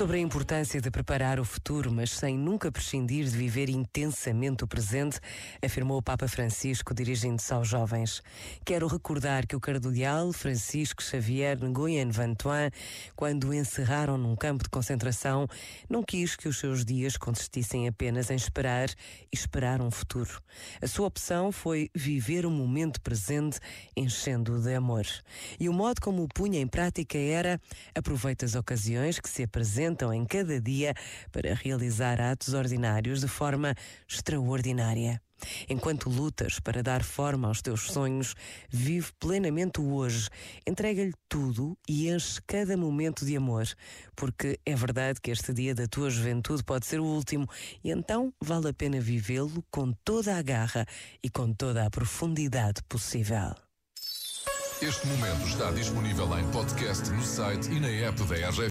Sobre a importância de preparar o futuro, mas sem nunca prescindir de viver intensamente o presente, afirmou o Papa Francisco dirigindo-se aos jovens. Quero recordar que o cardeal Francisco Xavier Nguyen Van Thuan, quando o encerraram num campo de concentração, não quis que os seus dias consistissem apenas em esperar e esperar um futuro. A sua opção foi viver o momento presente, enchendo-o de amor. E o modo como o punha em prática era aproveita as ocasiões que se apresentam em cada dia para realizar atos ordinários de forma extraordinária. Enquanto lutas para dar forma aos teus sonhos, vive plenamente o hoje, entrega-lhe tudo e enche cada momento de amor, porque é verdade que este dia da tua juventude pode ser o último e então vale a pena vivê-lo com toda a garra e com toda a profundidade possível. Este momento está disponível em podcast no site e na app da RGF.